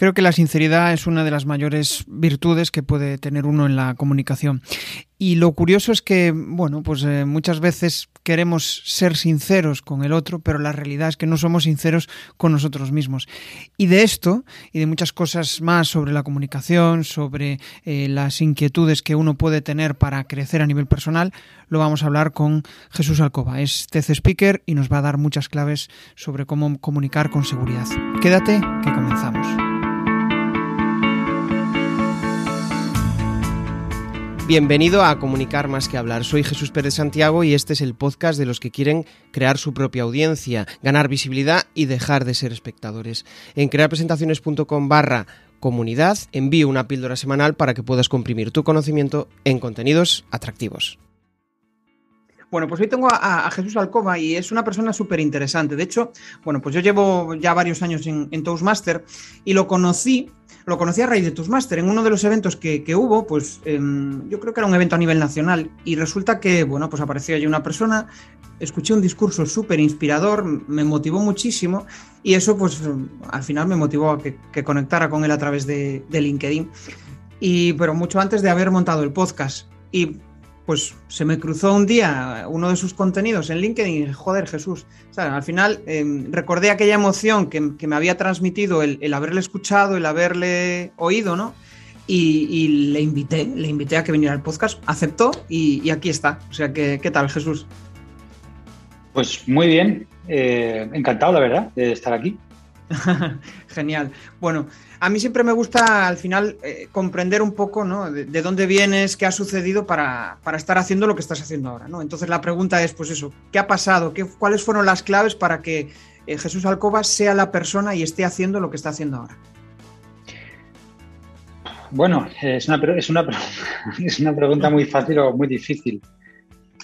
Creo que la sinceridad es una de las mayores virtudes que puede tener uno en la comunicación. Y lo curioso es que, bueno, pues eh, muchas veces queremos ser sinceros con el otro, pero la realidad es que no somos sinceros con nosotros mismos. Y de esto y de muchas cosas más sobre la comunicación, sobre eh, las inquietudes que uno puede tener para crecer a nivel personal, lo vamos a hablar con Jesús Alcoba. Es TC Speaker y nos va a dar muchas claves sobre cómo comunicar con seguridad. Quédate, que comenzamos. Bienvenido a Comunicar más que hablar. Soy Jesús Pérez Santiago y este es el podcast de los que quieren crear su propia audiencia, ganar visibilidad y dejar de ser espectadores. En crearpresentaciones.com barra comunidad envío una píldora semanal para que puedas comprimir tu conocimiento en contenidos atractivos. Bueno, pues hoy tengo a, Jesús Alcoba y es una persona súper interesante. De hecho, bueno, pues yo llevo ya varios años en, en Toastmaster y lo conocí lo conocí a raíz de Toastmaster. En uno de los eventos que, hubo, pues em, yo creo que era un evento a nivel nacional y resulta que, bueno, pues apareció allí una persona, escuché un discurso súper inspirador, me motivó muchísimo y eso pues al final me motivó a que, conectara con él a través de, de LinkedIn. Y, pero mucho antes de haber montado el podcast. Y pues se me cruzó un día uno de sus contenidos en LinkedIn y dije, joder, Jesús. al final em, recordé aquella emoción que, me había transmitido el, haberle escuchado, el haberle oído, ¿no? Y, le invité, le invité a que viniera al podcast, aceptó y, aquí está. O sea, que, ¿qué tal, Jesús? Pues muy bien, eh, encantado, la verdad, de estar aquí. Genial. Bueno, a mí siempre me gusta al final eh, comprender un poco ¿no? de, dónde vienes, qué ha sucedido para, estar haciendo lo que estás haciendo ahora. ¿no? Entonces la pregunta es, pues eso, ¿qué ha pasado? ¿Qué, ¿Cuáles fueron las claves para que eh, Jesús Alcoba sea la persona y esté haciendo lo que está haciendo ahora? Bueno, es una, es una, es una pregunta muy fácil o muy difícil.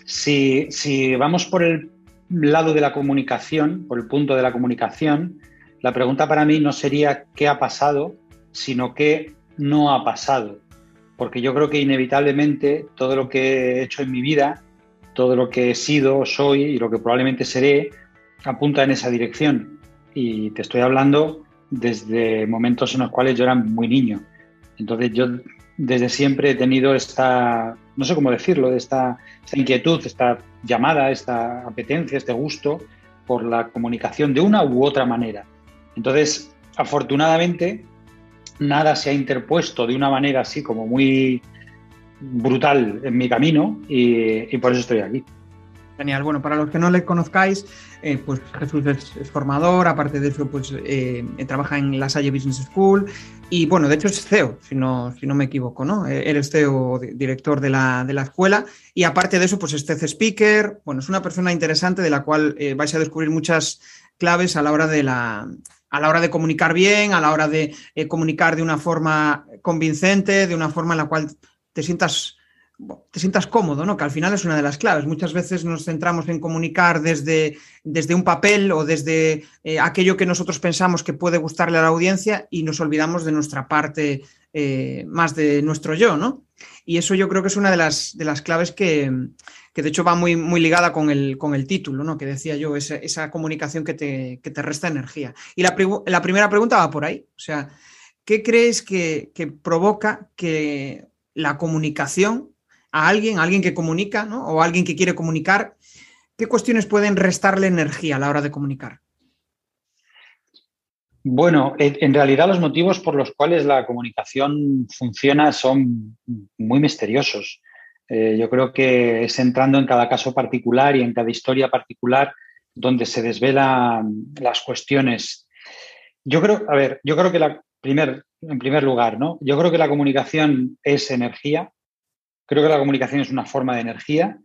Si, si vamos por el lado de la comunicación, por el punto de la comunicación, la pregunta para mí no sería qué ha pasado, sino qué no ha pasado. Porque yo creo que inevitablemente todo lo que he hecho en mi vida, todo lo que he sido, soy y lo que probablemente seré, apunta en esa dirección. Y te estoy hablando desde momentos en los cuales yo era muy niño. Entonces yo desde siempre he tenido esta, no sé cómo decirlo, esta, esta inquietud, esta llamada, esta apetencia, este gusto por la comunicación de una u otra manera. Entonces, afortunadamente, nada se ha interpuesto de una manera así como muy brutal en mi camino y, por eso estoy aquí. Genial. Bueno, para los que no le conozcáis, eh, pues Jesús es, formador, aparte de eso, pues eh, trabaja en la Salle Business School y bueno, de hecho es CEO, si no, si no me equivoco, ¿no? Eh, él es CEO, director de la, de la escuela y aparte de eso, pues es TC Speaker. Bueno, es una persona interesante de la cual vais a descubrir muchas claves a la hora de la, a la hora de comunicar bien, a la hora de eh, comunicar de una forma convincente, de una forma en la cual te sientas, te sientas cómodo, ¿no? Que al final es una de las claves. Muchas veces nos centramos en comunicar desde, desde un papel o desde eh, aquello que nosotros pensamos que puede gustarle a la audiencia y nos olvidamos de nuestra parte eh, más de nuestro yo, ¿no? Y eso yo creo que es una de las, de las claves que, que de hecho va muy, muy ligada con el, con el título, ¿no? Que decía yo, esa, esa comunicación que te, que te, resta energía. Y la, la, primera pregunta va por ahí. O sea, ¿qué crees que, que, provoca que la comunicación a alguien, a alguien que comunica, ¿no? O a alguien que quiere comunicar, ¿qué cuestiones pueden restarle energía a la hora de comunicar? Bueno, en realidad los motivos por los cuales la comunicación funciona son muy misteriosos. Eh, yo creo que es entrando en cada caso particular y en cada historia particular donde se desvelan las cuestiones. Yo creo, a ver, yo creo que la primer, en primer lugar, ¿no? Yo creo que la comunicación es energía. Creo que la comunicación es una forma de energía.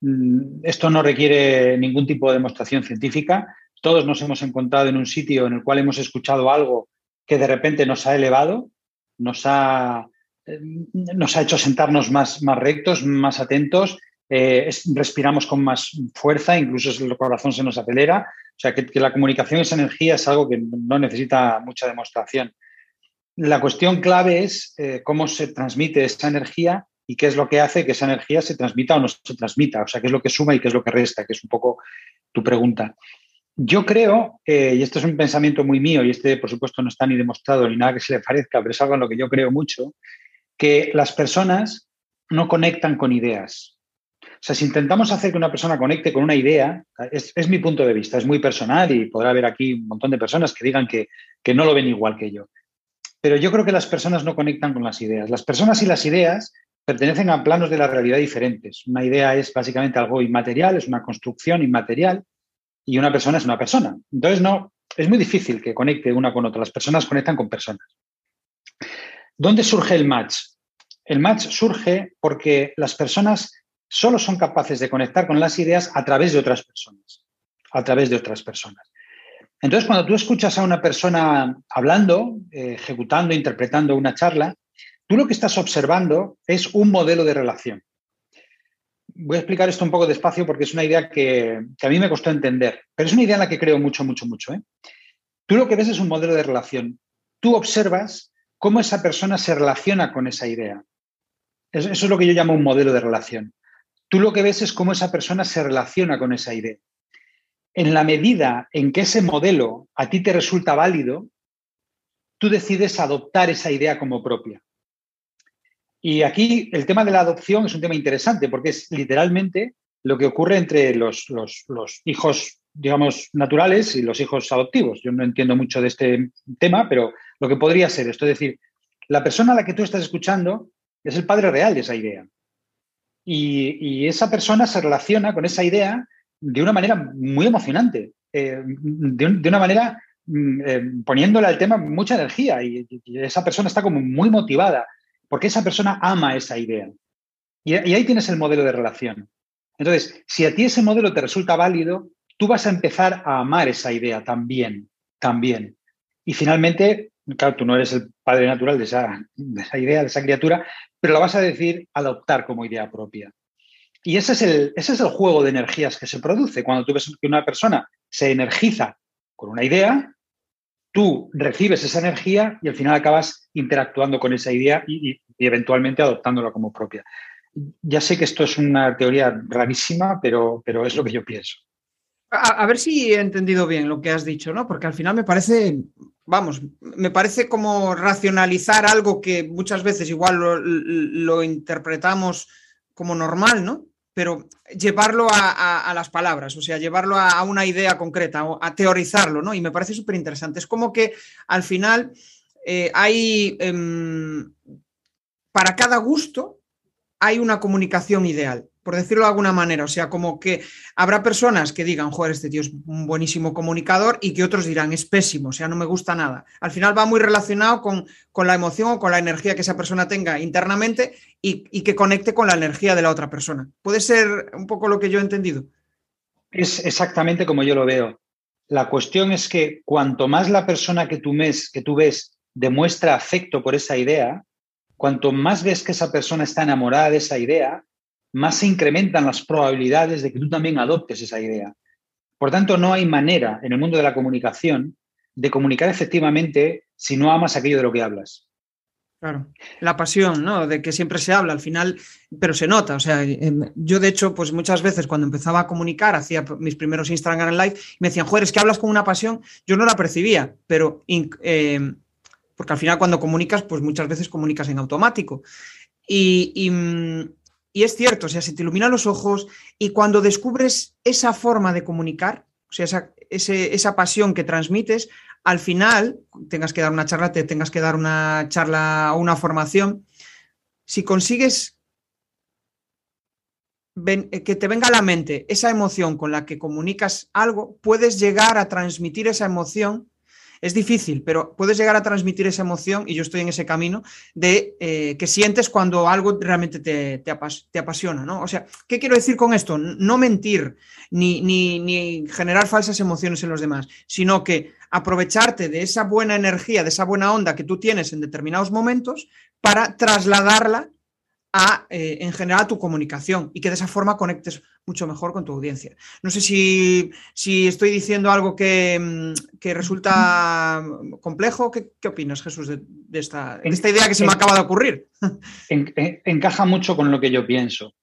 Mm, esto no requiere ningún tipo de demostración científica. Todos nos hemos encontrado en un sitio en el cual hemos escuchado algo que de repente nos ha elevado, nos ha eh, nos ha hecho sentarnos más, más rectos, más atentos, eh, respiramos con más fuerza, incluso el corazón se nos acelera. O sea, que, la comunicación, esa energía es algo que no necesita mucha demostración. La cuestión clave es eh, cómo se transmite esa energía y qué es lo que hace que esa energía se transmita o no se transmita. O sea, qué es lo que suma y qué es lo que resta, que es un poco tu pregunta. Yo creo, eh, y esto es un pensamiento muy mío, y este por supuesto no está ni demostrado ni nada que se le parezca, pero es algo en lo que yo creo mucho, que las personas no conectan con ideas. O sea, si intentamos hacer que una persona conecte con una idea, es, mi punto de vista, es muy personal y podrá haber aquí un montón de personas que digan que, que no lo ven igual que yo. Pero yo creo que las personas no conectan con las ideas. Las personas y las ideas pertenecen a planos de la realidad diferentes. Una idea es básicamente algo inmaterial, es una construcción inmaterial y una persona es una persona. Entonces, no, es muy difícil que conecte una con otra. Las personas conectan con personas. ¿Dónde surge el match? El match surge porque las personas solo son capaces de conectar con las ideas a través de otras personas. A través de otras personas. Entonces, cuando tú escuchas a una persona hablando, eh, ejecutando, interpretando una charla, tú lo que estás observando es un modelo de relación. Voy a explicar esto un poco despacio porque es una idea que, a mí me costó entender, pero es una idea en la que creo mucho, mucho, mucho. ¿eh? Tú lo que ves es un modelo de relación. Tú observas cómo esa persona se relaciona con esa idea. Eso es lo que yo llamo un modelo de relación. Tú lo que ves es cómo esa persona se relaciona con esa idea. En la medida en que ese modelo a ti te resulta válido, tú decides adoptar esa idea como propia. Y aquí el tema de la adopción es un tema interesante porque es literalmente lo que ocurre entre los, hijos, digamos, naturales y los hijos adoptivos. Yo no entiendo mucho de este tema, pero lo que podría ser esto, es decir, la persona a la que tú estás escuchando es el padre real de esa idea. Y, esa persona se relaciona con esa idea de una manera muy emocionante, eh, de, una manera mm, eh, poniéndole al tema mucha energía y, esa persona está como muy motivada porque esa persona ama esa idea. Y, ahí tienes el modelo de relación. Entonces, si a ti ese modelo te resulta válido, tú vas a empezar a amar esa idea también, también. Y finalmente, claro, tú no eres el padre natural de esa, idea, de esa criatura, pero la vas a decir adoptar como idea propia. Y ese es, el, ese es el juego de energías que se produce. Cuando tú ves que una persona se energiza con una idea, tú recibes esa energía y al final acabas interactuando con esa idea y, eventualmente adoptándola como propia. Ya sé que esto es una teoría rarísima, pero, pero es lo que yo pienso. A, ver si he entendido bien lo que has dicho, ¿no? Porque al final me parece, vamos, me parece como racionalizar algo que muchas veces igual lo interpretamos como normal, ¿no? Pero llevarlo a, las palabras, o sea, llevarlo a, una idea concreta, a teorizarlo, ¿no? Y me parece súper interesante. Es como que al final eh, hay, em, para cada gusto, hay una comunicación ideal por decirlo de alguna manera. O sea, como que habrá personas que digan, joder, este tío es un buenísimo comunicador y que otros dirán, es pésimo, o sea, no me gusta nada. Al final va muy relacionado con, la emoción o con la energía que esa persona tenga internamente y, y, que conecte con la energía de la otra persona. ¿Puede ser un poco lo que yo he entendido? Es exactamente como yo lo veo. La cuestión es que cuanto más la persona que tú, que tú ves demuestra afecto por esa idea, cuanto más ves que esa persona está enamorada de esa idea, más se incrementan las probabilidades de que tú también adoptes esa idea. Por tanto, no hay manera en el mundo de la comunicación de comunicar efectivamente si no amas aquello de lo que hablas. Claro, la pasión, ¿no? De que siempre se habla al final, pero se nota. O sea, em, yo de hecho, pues muchas veces cuando empezaba a comunicar, hacía mis primeros Instagram en live, me decían, joder, es que hablas con una pasión. Yo no la percibía, pero em, porque al final cuando comunicas, pues muchas veces comunicas en automático. y mm, y es cierto, o sea, se te iluminan los ojos y cuando descubres esa forma de comunicar, o sea, esa, esa pasión que transmites, al final, tengas que dar una charla, te tengas que dar una charla o una formación, si consigues que te venga a la mente esa emoción con la que comunicas algo, puedes llegar a transmitir esa emoción es difícil, pero puedes llegar a transmitir esa emoción, y yo estoy en ese camino, de eh, que sientes cuando algo realmente te, apasiona, ¿no? O sea, ¿qué quiero decir con esto? No mentir ni, ni generar falsas emociones en los demás, sino que aprovecharte de esa buena energía, de esa buena onda que tú tienes en determinados momentos para trasladarla a, eh, en general, a tu comunicación y que de esa forma conectes mucho mejor con tu audiencia. No sé si, estoy diciendo algo que, mm, resulta complejo. ¿Qué, opinas, Jesús, de, esta, esta, idea que se me acaba de ocurrir? encaja mucho con lo que yo pienso.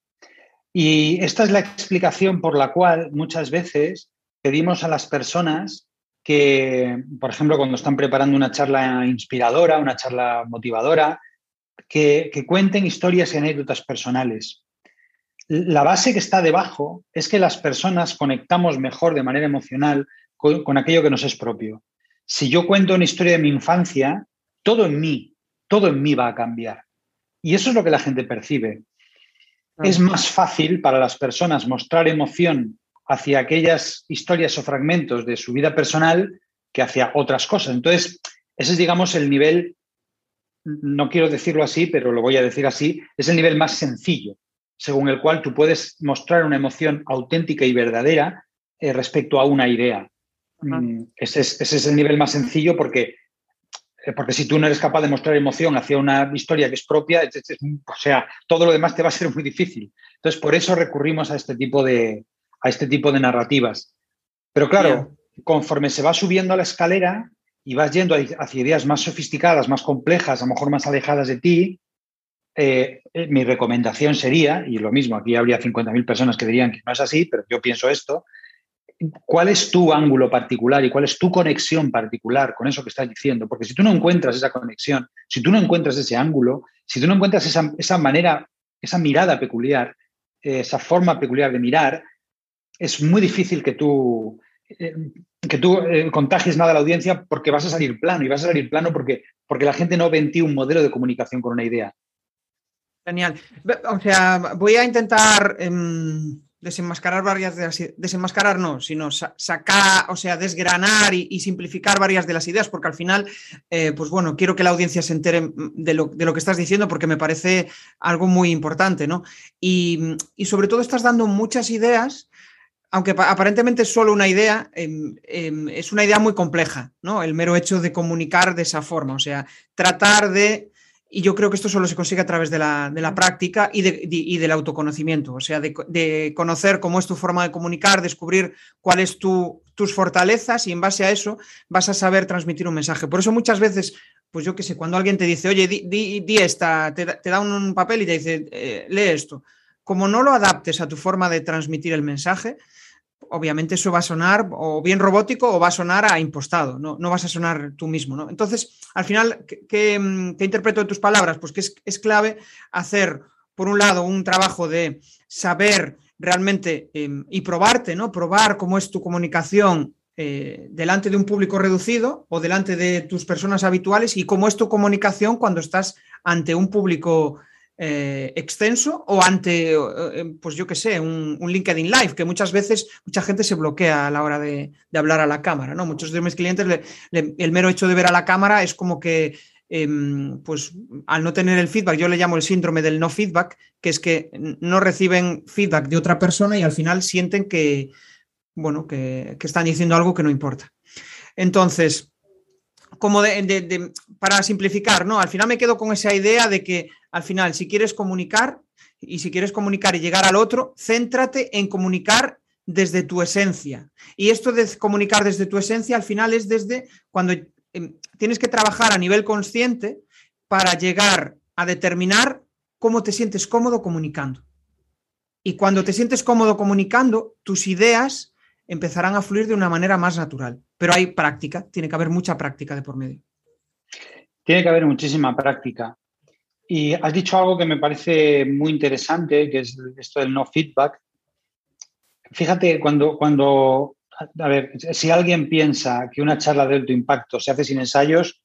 Y esta es la explicación por la cual muchas veces pedimos a las personas que, por ejemplo, cuando están preparando una charla inspiradora, una charla motivadora, que, cuenten historias y anécdotas personales. La base que está debajo es que las personas conectamos mejor de manera emocional con, con aquello que nos es propio. Si yo cuento una historia de mi infancia, todo en mí, todo en mí va a cambiar. Y eso es lo que la gente percibe. Es más fácil para las personas mostrar emoción hacia aquellas historias o fragmentos de su vida personal que hacia otras cosas. Entonces, ese es, digamos, el nivel, no quiero decirlo así, pero lo voy a decir así, es el nivel más sencillo, según el cual tú puedes mostrar una emoción auténtica y verdadera eh, respecto a una idea. Mm, ese, es, ese, es, el nivel más sencillo porque, eh, porque si tú no eres capaz de mostrar emoción hacia una historia que es propia, o sea, todo lo demás te va a ser muy difícil. Entonces, por eso recurrimos a este tipo de, a este tipo de narrativas. Pero claro, conforme se va subiendo a la escalera y vas yendo hacia ideas más sofisticadas, más complejas, a lo mejor más alejadas de ti, eh, eh, mi recomendación sería, y lo mismo, aquí habría 50.000 personas que dirían que no es así, pero yo pienso esto, ¿cuál es tu ángulo particular y cuál es tu conexión particular con eso que estás diciendo? Porque si tú no encuentras esa conexión, si tú no encuentras ese ángulo, si tú no encuentras esa, esa manera, esa mirada peculiar, esa forma peculiar de mirar, es muy difícil que tú, eh, que tú eh, contagies nada a la audiencia porque vas a salir plano y vas a salir plano porque, porque la gente no ve en ti un modelo de comunicación con una idea. Genial. O sea, voy a intentar em, desenmascarar varias de las desenmascarar no, sino sacar, o sea, desgranar y, simplificar varias de las ideas, porque al final, eh, pues bueno, quiero que la audiencia se entere de lo, de lo, que estás diciendo, porque me parece algo muy importante, ¿no? Y, y sobre todo estás dando muchas ideas aunque aparentemente es solo una idea, em, em, es una idea muy compleja, ¿no? El mero hecho de comunicar de esa forma, o sea, tratar de, y yo creo que esto solo se consigue a través de la, práctica y, del autoconocimiento, o sea, de, conocer cómo es tu forma de comunicar, descubrir cuáles tu, tus fortalezas y en base a eso vas a saber transmitir un mensaje. Por eso muchas veces, pues yo qué sé, cuando alguien te dice, oye, di, esta, te, da un papel y te dice, eh, lee esto. Como no lo adaptes a tu forma de transmitir el mensaje, obviamente eso va a sonar o bien robótico o va a sonar a impostado, no, no vas a sonar tú mismo. ¿no? Entonces, al final, ¿qué, interpreto de tus palabras? Pues que es, clave hacer, por un lado, un trabajo de saber realmente em, y probarte, ¿no? Probar cómo es tu comunicación eh, delante de un público reducido o delante de tus personas habituales y cómo es tu comunicación cuando estás ante un público eh, extenso o ante, eh, pues yo qué sé, un, LinkedIn Live, que muchas veces mucha gente se bloquea a la hora de, hablar a la cámara, ¿no? Muchos de mis clientes, el mero hecho de ver a la cámara es como que, em, pues al no tener el feedback, yo le llamo el síndrome del no feedback, que es que no reciben feedback de otra persona y al final sienten que, bueno, que, están diciendo algo que no importa. Entonces, como para simplificar, ¿no? Al final me quedo con esa idea de que al final, si quieres comunicar y si quieres comunicar y llegar al otro, céntrate en comunicar desde tu esencia. Y esto de comunicar desde tu esencia, al final es desde cuando em, tienes que trabajar a nivel consciente para llegar a determinar cómo te sientes cómodo comunicando. Y cuando te sientes cómodo comunicando, tus ideas empezarán a fluir de una manera más natural. Pero hay práctica, tiene que haber mucha práctica de por medio. Tiene que haber muchísima práctica. Y has dicho algo que me parece muy interesante, que es esto del no feedback. Fíjate, cuando, cuando, a ver, si alguien piensa que una charla de alto impacto se hace sin ensayos,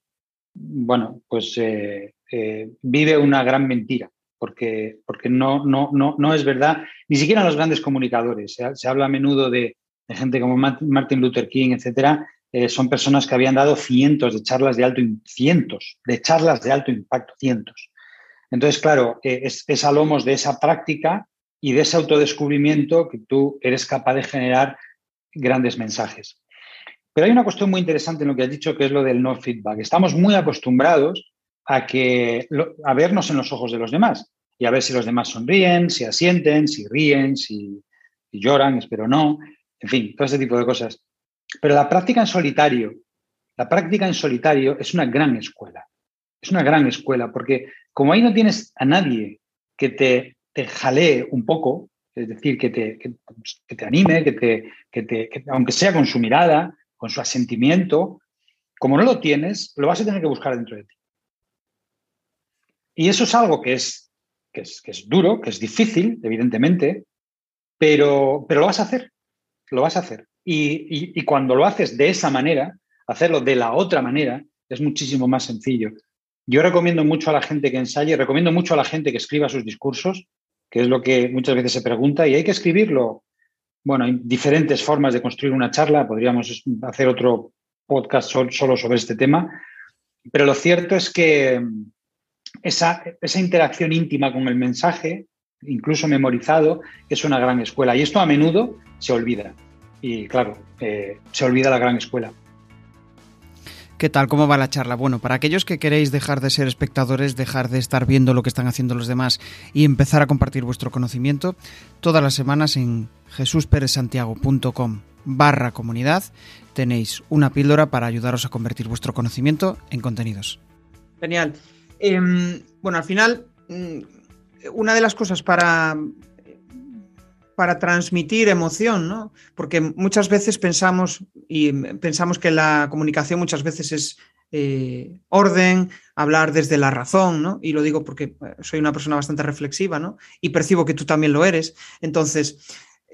bueno, pues eh, eh, vive una gran mentira, porque, porque no, no, no, no es verdad, ni siquiera los grandes comunicadores. Se, habla a menudo de, gente como Martin Luther King, etcétera, eh, son personas que habían dado cientos de charlas de alto, cientos de charlas de alto impacto, cientos. Entonces, claro, eh, es, a lomos de esa práctica y de ese autodescubrimiento que tú eres capaz de generar grandes mensajes. Pero hay una cuestión muy interesante en lo que has dicho, que es lo del no feedback. Estamos muy acostumbrados a, que, a vernos en los ojos de los demás y a ver si los demás sonríen, si asienten, si ríen, si, si lloran, espero no, en fin, todo ese tipo de cosas. Pero la práctica en solitario, la práctica en solitario es una gran escuela. Es una gran escuela porque como ahí no tienes a nadie que te, te jalee un poco, es decir, que te, te anime, que te, que te aunque sea con su mirada, con su asentimiento, como no lo tienes, lo vas a tener que buscar dentro de ti. Y eso es algo que es, que es, que es duro, que es difícil, evidentemente, pero, pero lo vas a hacer, lo vas a hacer. Y, y, cuando lo haces de esa manera, hacerlo de la otra manera, es muchísimo más sencillo. Yo recomiendo mucho a la gente que ensaye, recomiendo mucho a la gente que escriba sus discursos, que es lo que muchas veces se pregunta, y hay que escribirlo. Bueno, hay diferentes formas de construir una charla, podríamos hacer otro podcast solo sobre este tema, pero lo cierto es que esa, esa interacción íntima con el mensaje, incluso memorizado, es una gran escuela. Y esto a menudo se olvida. Y claro, eh, se olvida la gran escuela. ¿Qué tal? ¿Cómo va la charla? Bueno, para aquellos que queréis dejar de ser espectadores, dejar de estar viendo lo que están haciendo los demás y empezar a compartir vuestro conocimiento, todas las semanas en jesusperezsantiago.com barra comunidad tenéis una píldora para ayudaros a convertir vuestro conocimiento en contenidos. Genial. Em, bueno, al final, mm, una de las cosas para, para transmitir emoción, ¿no? Porque muchas veces pensamos, y pensamos que la comunicación muchas veces es eh, orden, hablar desde la razón, ¿no? Y lo digo porque eh, soy una persona bastante reflexiva, ¿no? Y percibo que tú también lo eres. Entonces,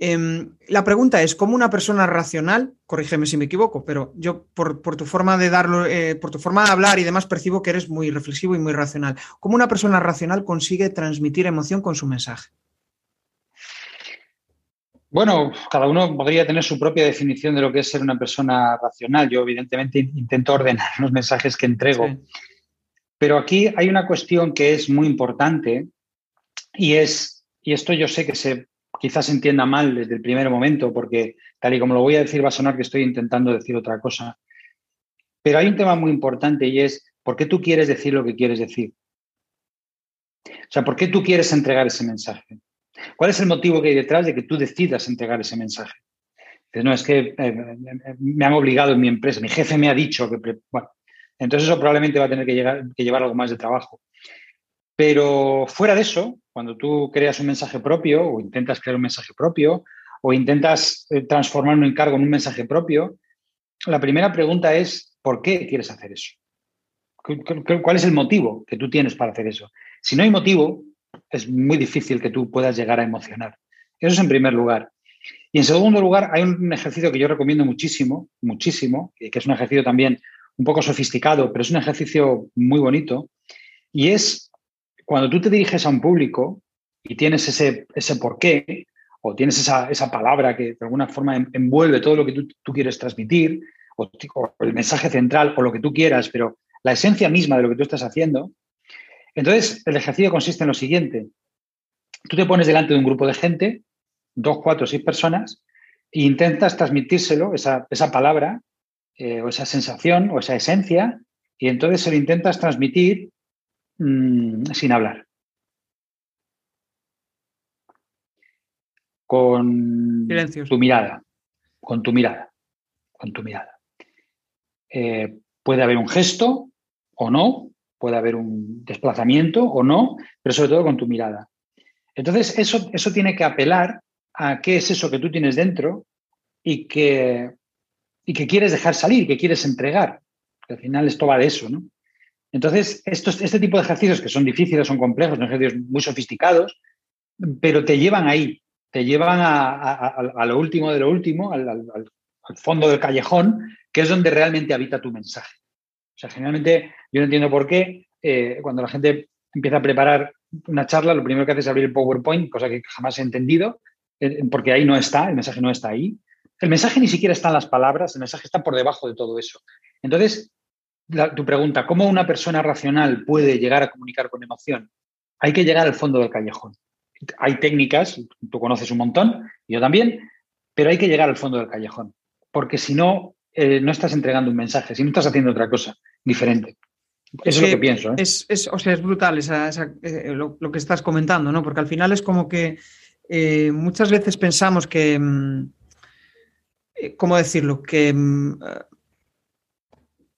Em, la pregunta es, ¿cómo una persona racional, corrígeme si me equivoco, pero yo por, tu forma de darlo, eh, por tu forma de hablar y demás, percibo que eres muy reflexivo y muy racional. ¿Cómo una persona racional consigue transmitir emoción con su mensaje? Bueno, cada uno podría tener su propia definición de lo que es ser una persona racional. Yo, evidentemente, intento ordenar los mensajes que entrego. Pero aquí hay una cuestión que es muy importante y es, y esto yo sé que se quizás se entienda mal desde el primer momento, porque tal y como lo voy a decir va a sonar que estoy intentando decir otra cosa. Pero hay un tema muy importante y es, ¿por qué tú quieres decir lo que quieres decir? O sea, ¿por qué tú quieres entregar ese mensaje? ¿Cuál es el motivo que hay detrás de que tú decidas entregar ese mensaje? no, es que eh, me han obligado en mi empresa, mi jefe me ha dicho que... Bueno, entonces eso probablemente va a tener que llevar algo más de trabajo. Pero fuera de eso, cuando tú creas un mensaje propio o intentas crear un mensaje propio o intentas eh, transformar un encargo en un mensaje propio, la primera pregunta es, ¿por qué quieres hacer eso? ¿Cuál es el motivo que tú tienes para hacer eso? Si no hay motivo, es muy difícil que tú puedas llegar a emocionar. Eso es en primer lugar. Y en segundo lugar, hay un ejercicio que yo recomiendo muchísimo, muchísimo, que es un ejercicio también un poco sofisticado, pero es un ejercicio muy bonito, y es cuando tú te diriges a un público y tienes ese, ese porqué, o tienes esa, esa, palabra que de alguna forma envuelve todo lo que tú, quieres transmitir, o, el mensaje central, o lo que tú quieras, pero la esencia misma de lo que tú estás haciendo, entonces el ejercicio consiste en lo siguiente. Tú te pones delante de un grupo de gente, dos, cuatro, seis personas, e intentas transmitírselo, esa, esa palabra, eh, o esa sensación, o esa esencia, y entonces se lo intentas transmitir Mm, sin hablar. Con tu mirada. Con tu mirada. Con tu mirada. Eh, puede haber un gesto o no, puede haber un desplazamiento o no, pero sobre todo con tu mirada. Entonces, eso, eso tiene que apelar a qué es eso que tú tienes dentro y que, y que quieres dejar salir, que quieres entregar. al final esto va de eso, ¿no? Entonces, estos, este tipo de ejercicios que son difíciles, son complejos, son ejercicios muy sofisticados, pero te llevan ahí, te llevan a, lo último de lo último, al, fondo del callejón, que es donde realmente habita tu mensaje. O sea, generalmente yo no entiendo por qué eh, cuando la gente empieza a preparar una charla, lo primero que hace es abrir el PowerPoint, cosa que jamás he entendido, eh, porque ahí no está, el mensaje no está ahí. El mensaje ni siquiera está en las palabras, el mensaje está por debajo de todo eso. Entonces, tu pregunta, ¿cómo una persona racional puede llegar a comunicar con emoción? Hay que llegar al fondo del callejón. Hay técnicas, tú conoces un montón, yo también, pero hay que llegar al fondo del callejón, porque si no, eh, no estás entregando un mensaje, si no estás haciendo otra cosa diferente. Eso es, lo que pienso. ¿eh? Es, o sea, es brutal eh, lo, que estás comentando, ¿no? Porque al final es como que muchas veces pensamos que, mm, ¿cómo decirlo? Que mm,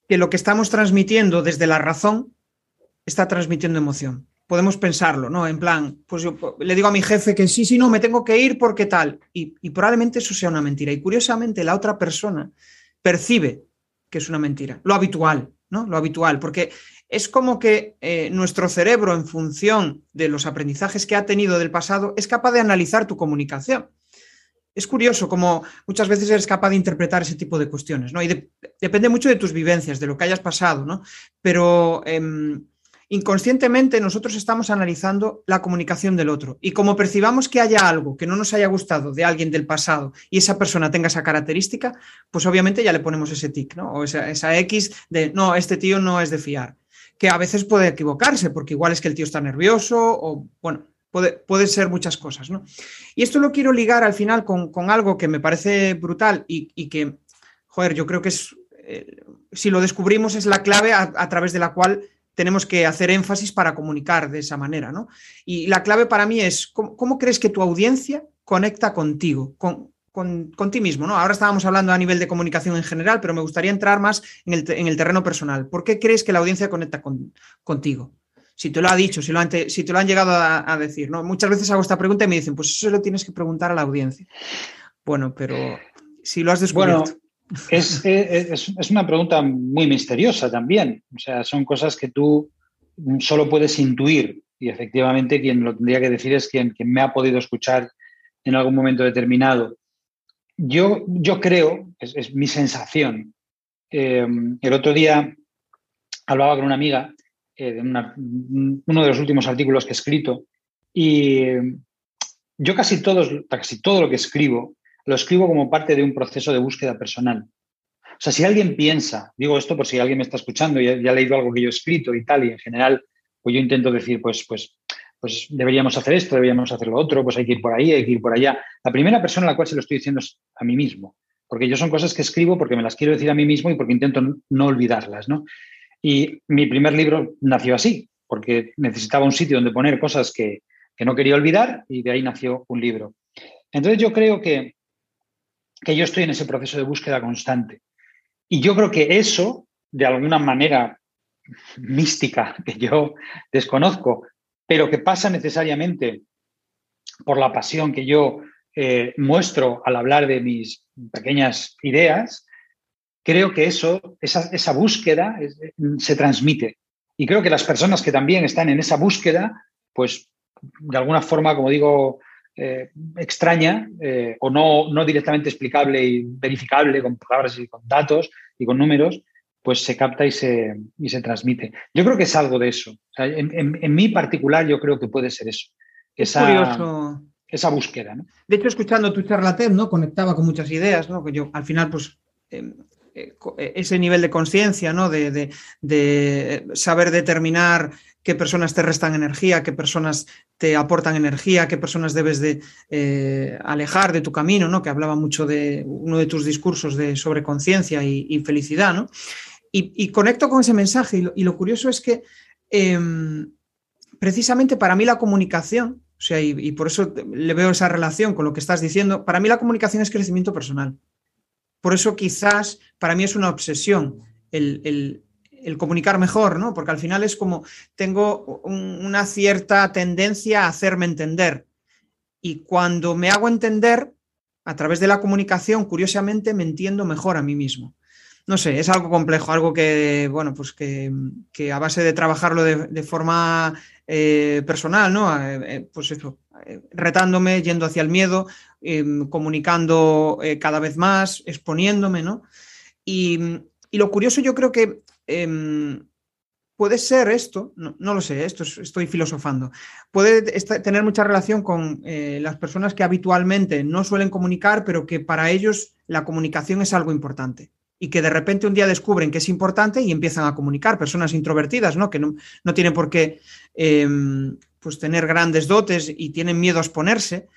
que lo que estamos transmitiendo desde la razón está transmitiendo emoción. podemos pensarlo, ¿no? En plan, pues yo le digo a mi jefe que sí, sí, no, me tengo que ir porque tal. Y, probablemente eso sea una mentira. Y curiosamente la otra persona percibe que es una mentira. Lo habitual, ¿no? Lo habitual, porque es como que eh, nuestro cerebro, en función de los aprendizajes que ha tenido del pasado, es capaz de analizar tu comunicación. Es curioso como muchas veces eres capaz de interpretar ese tipo de cuestiones, ¿no? Y depende mucho de tus vivencias, de lo que hayas pasado, ¿no? Pero em, inconscientemente nosotros estamos analizando la comunicación del otro. Y como percibamos que haya algo que no nos haya gustado de alguien del pasado y esa persona tenga esa característica, pues obviamente ya le ponemos ese tic, ¿no? O esa, esa X de, no, este tío no es de fiar que a veces puede equivocarse, porque igual es que el tío está nervioso o, bueno, puede, ser muchas cosas, ¿no? Y esto lo quiero ligar al final con, algo que me parece brutal y, que, joder, yo creo que es, eh, si lo descubrimos, es la clave a, través de la cual tenemos que hacer énfasis para comunicar de esa manera, ¿no? Y la clave para mí es, ¿cómo, crees que tu audiencia conecta contigo? Con, con, ti mismo, ¿no? Ahora estábamos hablando a nivel de comunicación en general, pero me gustaría entrar más en el, terreno personal. ¿Por qué crees que la audiencia conecta contigo? Si te lo ha dicho, si, lo han, te lo han llegado a, decir, ¿no? Muchas veces hago esta pregunta y me dicen, pues eso lo tienes que preguntar a la audiencia. Bueno, pero si lo has descubierto. Bueno, es, es, una pregunta muy misteriosa también. O sea, son cosas que tú solo puedes intuir y efectivamente quien lo tendría que decir es quien, me ha podido escuchar en algún momento determinado. Yo, yo creo, es, mi sensación. Eh, el otro día hablaba con una amiga eh, de uno de los últimos artículos que he escrito y yo casi, todos, casi todo lo que escribo lo escribo como parte de un proceso de búsqueda personal. O sea, si alguien piensa, digo esto por si alguien me está escuchando y ya ha leído algo que yo he escrito y tal, y en general, pues yo intento decir, pues, pues pues deberíamos hacer esto, deberíamos hacer lo otro, pues hay que ir por ahí, hay que ir por allá. La primera persona a la cual se lo estoy diciendo es a mí mismo, porque yo son cosas que escribo porque me las quiero decir a mí mismo y porque intento no olvidarlas, ¿no? Y mi primer libro nació así, porque necesitaba un sitio donde poner cosas que, que no quería olvidar y de ahí nació un libro. Entonces yo creo que, que yo estoy en ese proceso de búsqueda constante. Y yo creo que eso, de alguna manera mística que yo desconozco, pero que pasa necesariamente por la pasión que yo eh, muestro al hablar de mis pequeñas ideas, creo que eso, esa, búsqueda se transmite. Y creo que las personas que también están en esa búsqueda, pues de alguna forma, como digo, eh, extraña eh, o no, no directamente explicable y verificable con palabras y con datos y con números, pues se capta y se, y se transmite. Yo creo que es algo de eso. en, en, mí particular yo creo que puede ser eso. Esa, esa búsqueda. ¿no? De hecho, escuchando tu charla TED, ¿no? Conectaba con muchas ideas, ¿no? Que yo al final, pues. Eh, eh, ese nivel de conciencia, ¿no? De, saber determinar qué personas te restan energía, qué personas te aportan energía, qué personas debes de eh, alejar de tu camino, ¿no? Que hablaba mucho de uno de tus discursos de sobre conciencia y, y, felicidad, ¿no? Y, conecto con ese mensaje y lo, curioso es que em, precisamente para mí la comunicación, o sea, y, por eso le veo esa relación con lo que estás diciendo, para mí la comunicación es crecimiento personal. Por eso quizás para mí es una obsesión el, comunicar mejor, ¿no? Porque al final es como tengo una cierta tendencia a hacerme entender. Y cuando me hago entender, a través de la comunicación, curiosamente, me entiendo mejor a mí mismo no sé, es algo complejo, algo que, bueno, pues que, a base de trabajarlo de, forma eh, personal, ¿no? Eh, eh, pues eso, retándome, yendo hacia el miedo, em, comunicando cada vez más, exponiéndome, ¿no? Y, lo curioso yo creo que em, puede ser esto, no, lo sé, esto estoy filosofando, puede tener mucha relación con las personas que habitualmente no suelen comunicar, pero que para ellos la comunicación es algo importante y que de repente un día descubren que es importante y empiezan a comunicar, personas introvertidas, ¿no? que no, tienen por qué em, pues tener grandes dotes y tienen miedo a exponerse,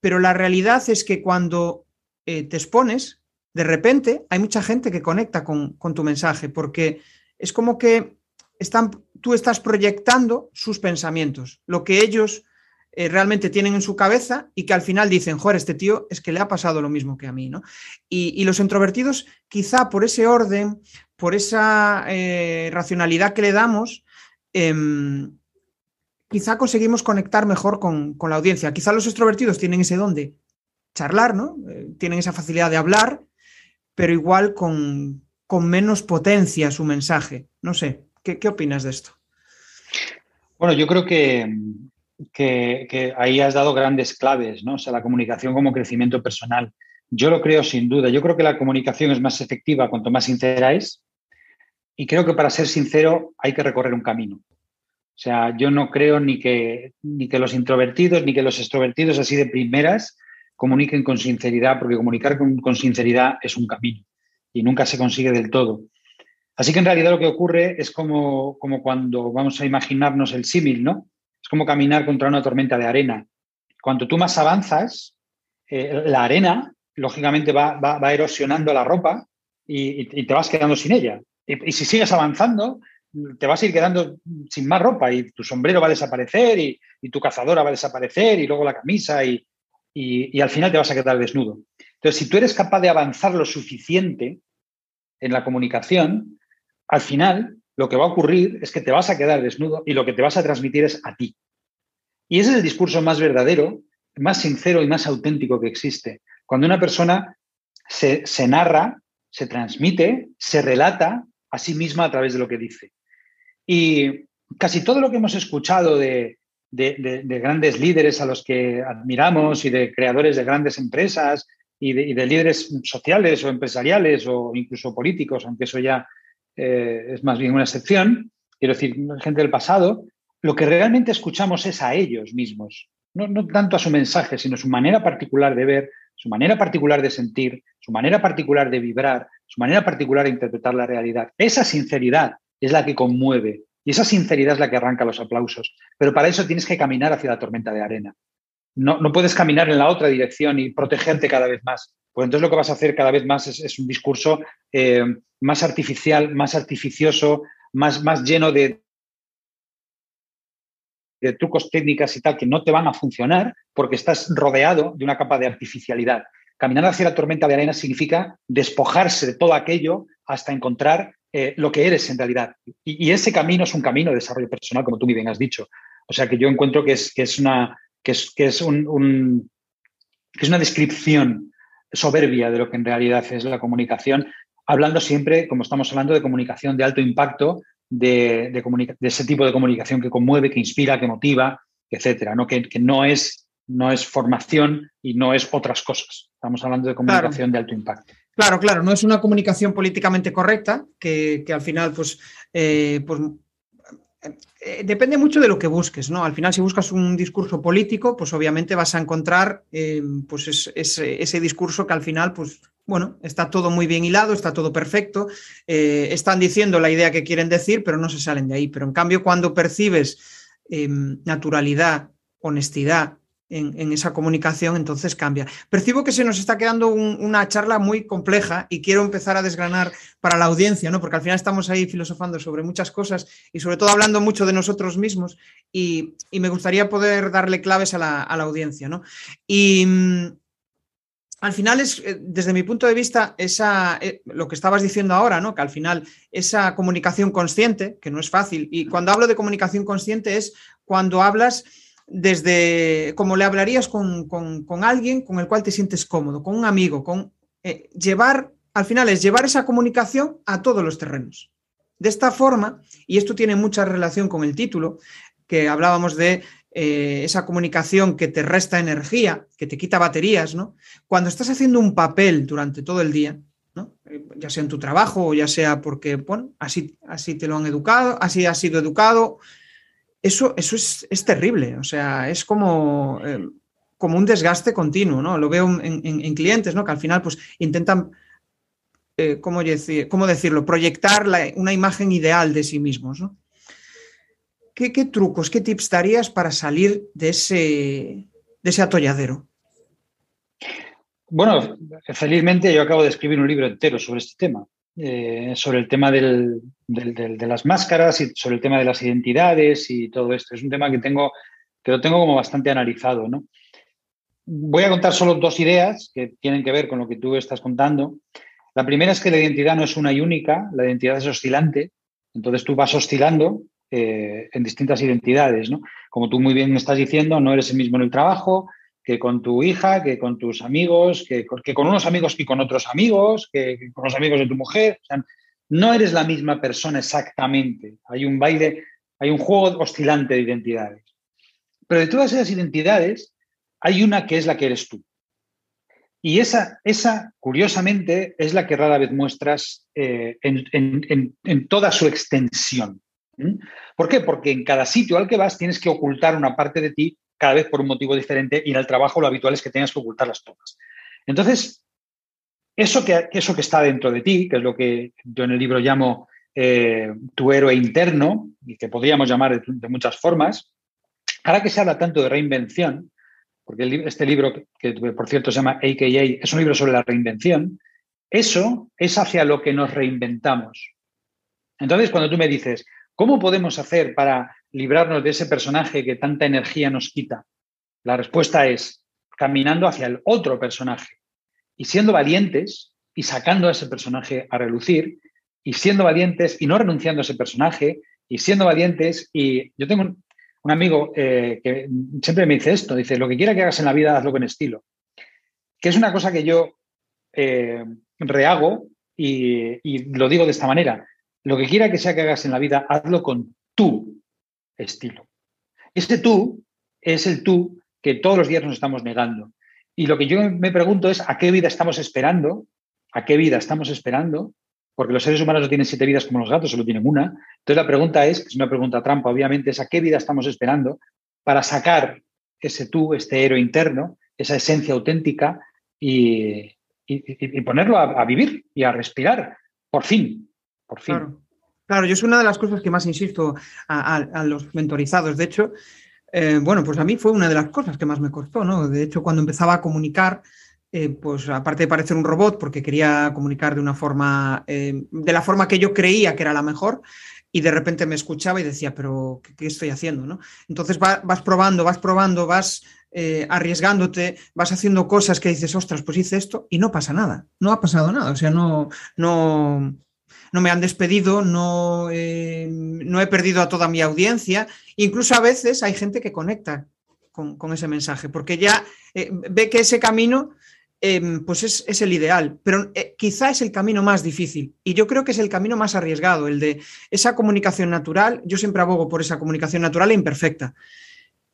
pero la realidad es que cuando eh, te expones, de repente hay mucha gente que conecta con, con tu mensaje, porque es como que están, tú estás proyectando sus pensamientos, lo que ellos eh, realmente tienen en su cabeza y que al final dicen, joder, este tío es que le ha pasado lo mismo que a mí, ¿no? Y, los introvertidos, quizá por ese orden, por esa eh, racionalidad que le damos, em, quizá conseguimos conectar mejor con, la audiencia. Quizá los extrovertidos tienen ese don de charlar, ¿no? Eh, tienen esa facilidad de hablar, pero igual con, menos potencia su mensaje. No sé, ¿qué, opinas de esto? Bueno, yo creo que, que, ahí has dado grandes claves, ¿no? O sea, la comunicación como crecimiento personal. Yo lo creo sin duda. Yo creo que la comunicación es más efectiva cuanto más sincera es. Y creo que para ser sincero hay que recorrer un camino. O sea, yo no creo ni que, ni que los introvertidos ni que los extrovertidos así de primeras comuniquen con sinceridad, porque comunicar con, sinceridad es un camino y nunca se consigue del todo. Así que en realidad lo que ocurre es como, como cuando vamos a imaginarnos el símil, ¿no? Es como caminar contra una tormenta de arena. Cuanto tú más avanzas, eh, la arena, lógicamente, va, va, erosionando la ropa y, te vas quedando sin ella. y si sigues avanzando, te vas a ir quedando sin más ropa y tu sombrero va a desaparecer y, tu cazadora va a desaparecer y luego la camisa y, al final te vas a quedar desnudo. Entonces, si tú eres capaz de avanzar lo suficiente en la comunicación, al final lo que va a ocurrir es que te vas a quedar desnudo y lo que te vas a transmitir es a ti. Y ese es el discurso más verdadero, más sincero y más auténtico que existe. Cuando una persona se, se narra, se transmite, se relata a sí misma a través de lo que dice. Y casi todo lo que hemos escuchado de, grandes líderes a los que admiramos y de creadores de grandes empresas y de, líderes sociales o empresariales o incluso políticos, aunque eso ya eh, es más bien una excepción, quiero decir, gente del pasado, lo que realmente escuchamos es a ellos mismos, no, no tanto a su mensaje, sino su manera particular de ver, su manera particular de sentir, su manera particular de vibrar, su manera particular de interpretar la realidad. Esa sinceridad es la que conmueve y esa sinceridad es la que arranca los aplausos. Pero para eso tienes que caminar hacia la tormenta de arena. No, no puedes caminar en la otra dirección y protegerte cada vez más. Pues entonces lo que vas a hacer cada vez más es, un discurso eh, más artificial, más artificioso, más, más lleno de, de trucos técnicas y tal que no te van a funcionar porque estás rodeado de una capa de artificialidad. Caminar hacia la tormenta de arena significa despojarse de todo aquello hasta encontrar eh, lo que eres en realidad. Y, ese camino es un camino de desarrollo personal, como tú bien has dicho. O sea que yo encuentro que es, que es, una, que es, que es, un, que es una descripción soberbia de lo que en realidad es la comunicación, hablando siempre, como estamos hablando, de comunicación de alto impacto, de, de, ese tipo de comunicación que conmueve, que inspira, que motiva, etcétera, ¿no? Que, que no, es, no es formación y no es otras cosas. Estamos hablando de comunicación de alto impacto. Claro, claro, no es una comunicación políticamente correcta, que, al final, pues, eh, pues eh, depende mucho de lo que busques, ¿no? Al final, si buscas un discurso político, pues obviamente vas a encontrar eh, pues ese discurso que al final, pues, bueno, está todo muy bien hilado, está todo perfecto, están diciendo la idea que quieren decir, pero no se salen de ahí. Pero en cambio, cuando percibes naturalidad, honestidad, en, esa comunicación, entonces cambia. Percibo que se nos está quedando una charla muy compleja y quiero empezar a desgranar para la audiencia, ¿no? Porque al final estamos ahí filosofando sobre muchas cosas y sobre todo hablando mucho de nosotros mismos y, me gustaría poder darle claves a la, audiencia, ¿no? Y mm, al final es, eh, desde mi punto de vista, esa, eh, lo que estabas diciendo ahora, ¿no? Que al final esa comunicación consciente, que no es fácil, y cuando hablo de comunicación consciente es cuando hablas desde como le hablarías con, alguien con el cual te sientes cómodo, con un amigo, con eh, llevar, al final es llevar esa comunicación a todos los terrenos. De esta forma, y esto tiene mucha relación con el título, que hablábamos de eh, esa comunicación que te resta energía, que te quita baterías, ¿no? Cuando estás haciendo un papel durante todo el día, ¿no? Eh, ya sea en tu trabajo o ya sea porque, bueno, así, así te lo han educado, así has sido educado, eso, eso es, terrible, o sea, es como, eh, como un desgaste continuo, ¿no? Lo veo en, clientes, ¿no? Que al final pues intentan, eh, ¿cómo, decirlo? Proyectar una imagen ideal de sí mismos, ¿no? ¿Qué, trucos, qué tips darías para salir de ese, de ese atolladero? Bueno, felizmente yo acabo de escribir un libro entero sobre este tema. Eh, sobre el tema de las máscaras y sobre el tema de las identidades y todo esto. Es un tema que tengo, que lo tengo como bastante analizado. ¿no? Voy a contar solo dos ideas que tienen que ver con lo que tú estás contando. La primera es que la identidad no es una y única, la identidad es oscilante. Entonces tú vas oscilando eh, en distintas identidades, ¿no? Como tú muy bien estás diciendo, no eres el mismo en el trabajo, que con tu hija, que con tus amigos, que, con unos amigos y con otros amigos, que, con los amigos de tu mujer. no eres la misma persona exactamente. Hay un baile, hay un juego oscilante de identidades. Pero de todas esas identidades, hay una que es la que eres tú. Y esa, esa curiosamente, es la que rara vez muestras eh, en, toda su extensión. ¿Por qué? Porque en cada sitio al que vas tienes que ocultar una parte de ti cada vez por un motivo diferente y en el trabajo lo habitual es que tengas que ocultarlas todas. Entonces, eso que, eso que está dentro de ti, que es lo que yo en el libro llamo eh, tu héroe interno, y que podríamos llamar de, muchas formas, ahora que se habla tanto de reinvención, porque este libro, que, por cierto se llama AKA, es un libro sobre la reinvención, eso es hacia lo que nos reinventamos. Entonces, cuando tú me dices, ¿cómo podemos hacer para librarnos de ese personaje que tanta energía nos quita? La respuesta es caminando hacia el otro personaje y siendo valientes y sacando a ese personaje a relucir y siendo valientes y no renunciando a ese personaje y siendo valientes y yo tengo un, amigo eh, que siempre me dice esto, dice, lo que quiera que hagas en la vida, hazlo con estilo, que es una cosa que yo eh, rehago y, y lo digo de esta manera, lo que quiera que sea que hagas en la vida, hazlo con tu estilo. Ese tú es el tú que todos los días nos estamos negando. Y lo que yo me pregunto es a qué vida estamos esperando, a qué vida estamos esperando, porque los seres humanos no tienen siete vidas como los gatos, solo tienen una. Entonces la pregunta es, es una pregunta trampa, obviamente, es a qué vida estamos esperando para sacar ese tú, este héroe interno, esa esencia auténtica y, ponerlo a, vivir y a respirar, por fin, por fin. Yo es una de las cosas que más insisto a, los mentorizados. De hecho, eh, bueno, pues a mí fue una de las cosas que más me costó, ¿no? De hecho, cuando empezaba a comunicar, eh, pues aparte de parecer un robot, porque quería comunicar de una forma, eh, de la forma que yo creía que era la mejor, y de repente me escuchaba y decía, pero ¿qué, estoy haciendo? ¿no? Entonces vas probando, vas probando, vas arriesgándote, vas haciendo cosas que dices, ostras, pues hice esto y no pasa nada, no ha pasado nada, o sea, no, no, no me han despedido, no, eh, no he perdido a toda mi audiencia. Incluso a veces hay gente que conecta con, ese mensaje, porque ya eh, ve que ese camino em, pues es, el ideal, pero eh, quizá es el camino más difícil y yo creo que es el camino más arriesgado, el de esa comunicación natural. Yo siempre abogo por esa comunicación natural e imperfecta.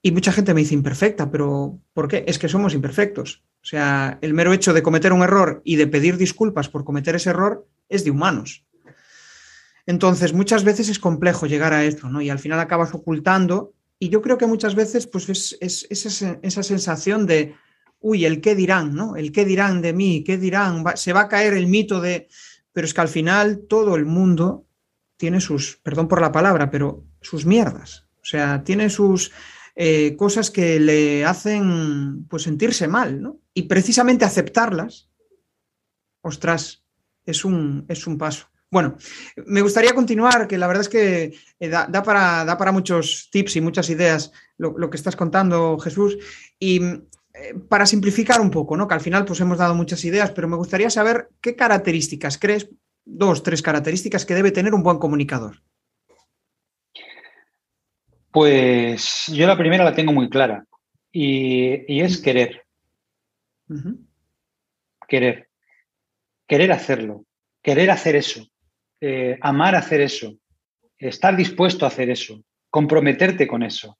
Y mucha gente me dice imperfecta, pero ¿por qué? Es que somos imperfectos. O sea, el mero hecho de cometer un error y de pedir disculpas por cometer ese error es de humanos. Entonces, muchas veces es complejo llegar a esto, ¿no? Y al final acabas ocultando. Y yo creo que muchas veces, pues es, esa, sensación de, uy, el qué dirán, ¿no? El qué dirán de mí, qué dirán, se va a caer el mito de. Pero es que al final todo el mundo tiene sus, perdón por la palabra, pero sus mierdas. O sea, tiene sus eh, cosas que le hacen pues sentirse mal, ¿no? Y precisamente aceptarlas, ostras, es un, es un paso. Bueno, me gustaría continuar, que la verdad es que eh, da, para, da para, muchos tips y muchas ideas lo, que estás contando, Jesús. Y eh, para simplificar un poco, ¿no? Que al final pues hemos dado muchas ideas, pero me gustaría saber qué características crees, dos, tres características que debe tener un buen comunicador. Pues yo la primera la tengo muy clara y, es querer. Querer. Querer hacerlo. Querer hacer eso. Eh, amar hacer eso, estar dispuesto a hacer eso, comprometerte con eso.